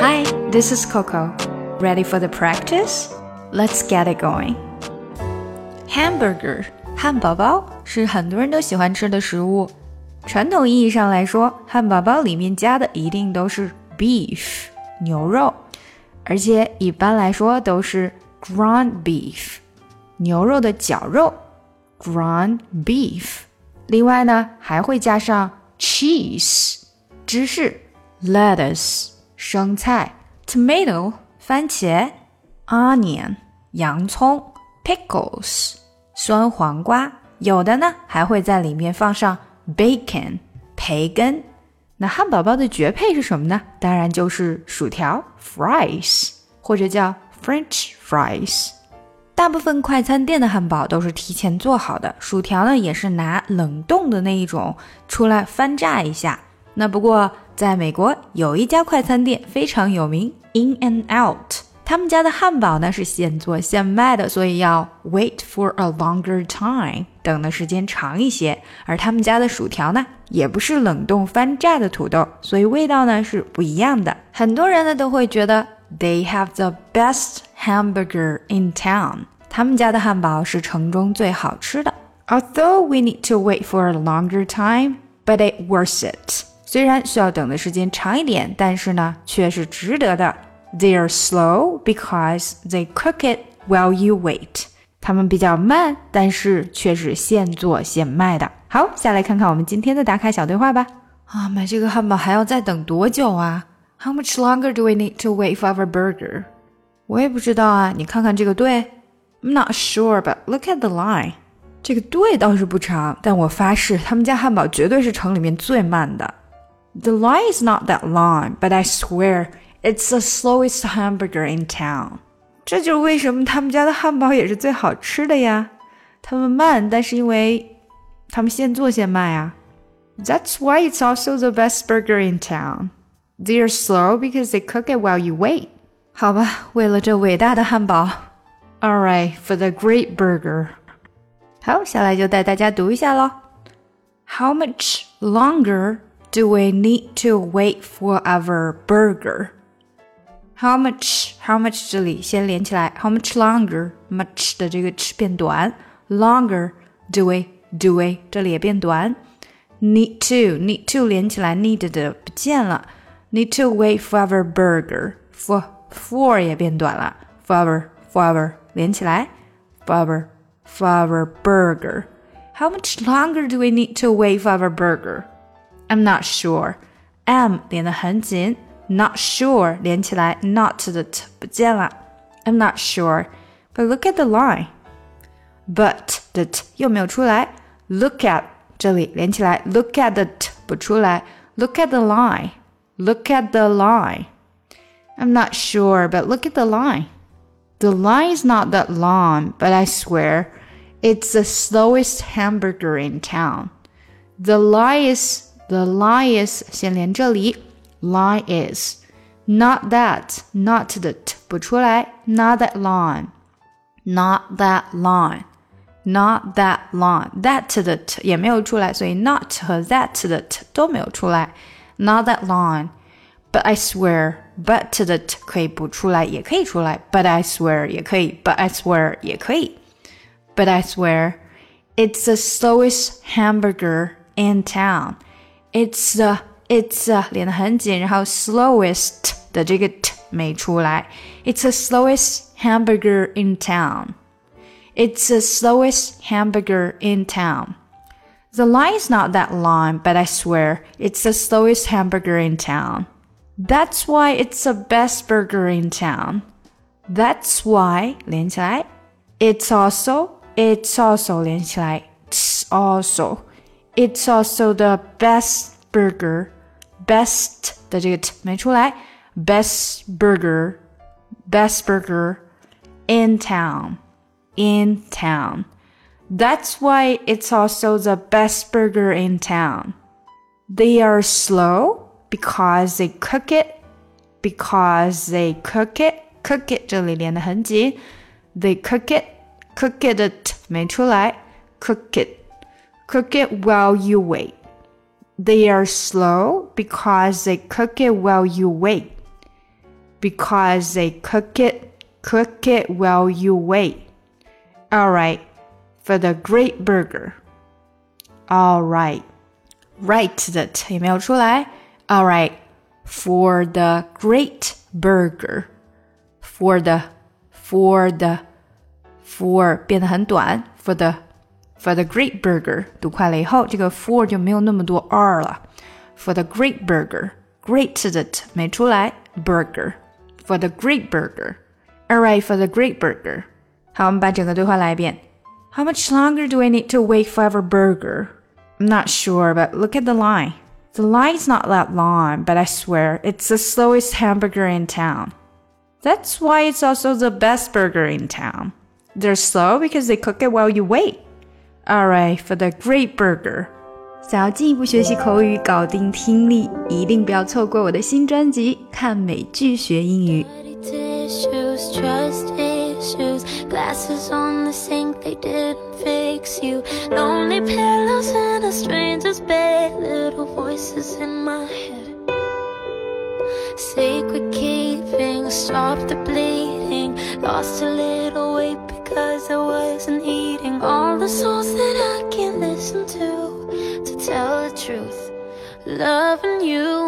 Hi, this is Coco. Ready for the practice? Let's get it going. Hamburger 汉堡包是很多人都喜欢吃的食物。传统意义上来说，汉堡包里面加的一定都是 beef 牛肉，而且一般来说都是 ground beef 牛肉的绞肉 ground beef。另外呢，还会加上 cheese 芝士，lettuce 生菜，tomato 番茄，onion 洋葱，pickles 酸黄瓜，有的呢还会在里面放上 bacon 培根。那汉堡包的绝配是什么呢？当然就是薯条 fries 或者叫 French fries。大部分快餐店的汉堡都是提前做好的，薯条呢也是拿冷冻的那一种出来翻炸一下。那不过在美国有一家快餐店非常有名，In-N-Out。他们家的汉堡呢是现做现卖的，所以要 wait for a longer time，等的时间长一些。而他们家的薯条呢，也不是冷冻翻炸的土豆，所以味道呢是不一样的。很多人呢都会觉得 they have the best hamburger in town，他们家的汉堡是城中最好吃的。Although we need to wait for a longer time，but it worth it。虽然需要等的时间长一点，但是呢却是值得的。They are slow because they cook it while you wait。他们比较慢，但是却是现做现卖的。好，下来看看我们今天的打卡小对话吧。啊，买这个汉堡还要再等多久啊？How much longer do we need to wait for our burger？我也不知道啊，你看看这个队。I'm not sure, but look at the line。这个队倒是不长，但我发誓他们家汉堡绝对是城里面最慢的。The line is not that long, but I swear it's the slowest hamburger in town. 这就是为什么他们家的汉堡也是最好吃的呀。他们慢，但是因为他们现做现卖啊。That's why it's also the best burger in town. They are slow because they cook it while you wait. 好吧，为了这伟大的汉堡。All right, for the great burger. 好，下来就带大家读一下喽。How much longer do we need to wait for our burger? How much? How much? 这里先连起来。How much longer? Much 的这个 ch 变短，longer do we do we 这里也变短。Need to need to 连起来，need 的不见了。Need to wait for our burger. For for 也变短了。For our for our 连起来。For our for our burger. How much longer do we need to wait for our burger? I'm not sure. M 连得很紧。not sure 连起来，not 的 t 不见了。I'm not sure, but look at the line. But 的 t 又没有出来。Look at 这里连起来，look at the t 不出来。Look at the line. Look at the line. I'm not sure, but look at the line. The line is not that long, but I swear it's the slowest hamburger in town. The line is the line is 先连这里。line is not that not 的 t 不出来，not that line, not that line, not that line that 的 t 也没有出来，所以 not 和 that 的 t 都没有出来，not that line. But I swear, but 的 t 可以不出来，也可以出来，but I swear 也可以，but I swear 也可以，but I swear it's the slowest hamburger in town. It's the it's 连得很紧，然后 slowest 的这个 t 没出来。It's the slowest hamburger in town. It's the slowest hamburger in town. The line is not that long, but I swear it's the slowest hamburger in town. That's why it's the best burger in town. That's why 连起来，it's also it's also 连起来，it's also it's also the best burger best 的这个 t 没出来，best burger best burger in town in town. That's why it's also the best burger in town. They are slow because they cook it because they cook it cook it 这里连得很紧，they cook it cook it 的 t 没出来，cook it cook it while you wait. They are slow because they cook it while you wait. because they cook it, cook it while you wait. All right, for the great burger. All right, right 的 t 有没有出来？All right, for the great burger. For the, for the, for 变得很短。For the, for the great burger 读快了以后，这个 for 就没有那么多 r 了。For the great burger, great 的 t 没出来，burger. For the great burger. All right, for the great burger. 好，我们把整个对话来一遍。How much longer do I need to wait for our burger? I'm not sure, but look at the line. The line's not that long, but I swear it's the slowest hamburger in town. That's why it's also the best burger in town. They're slow because they cook it while you wait. Alright, for the great burger. 想要进一步学习口语，搞定听力，一定不要错过我的新专辑《看美剧学英语》。Glasses on the sink, they didn't fix you. Lonely pillows in a stranger's bed, little voices in my head. Sacred keeping, stop the bleeding. Lost a little weight because I wasn't eating all the songs Loving you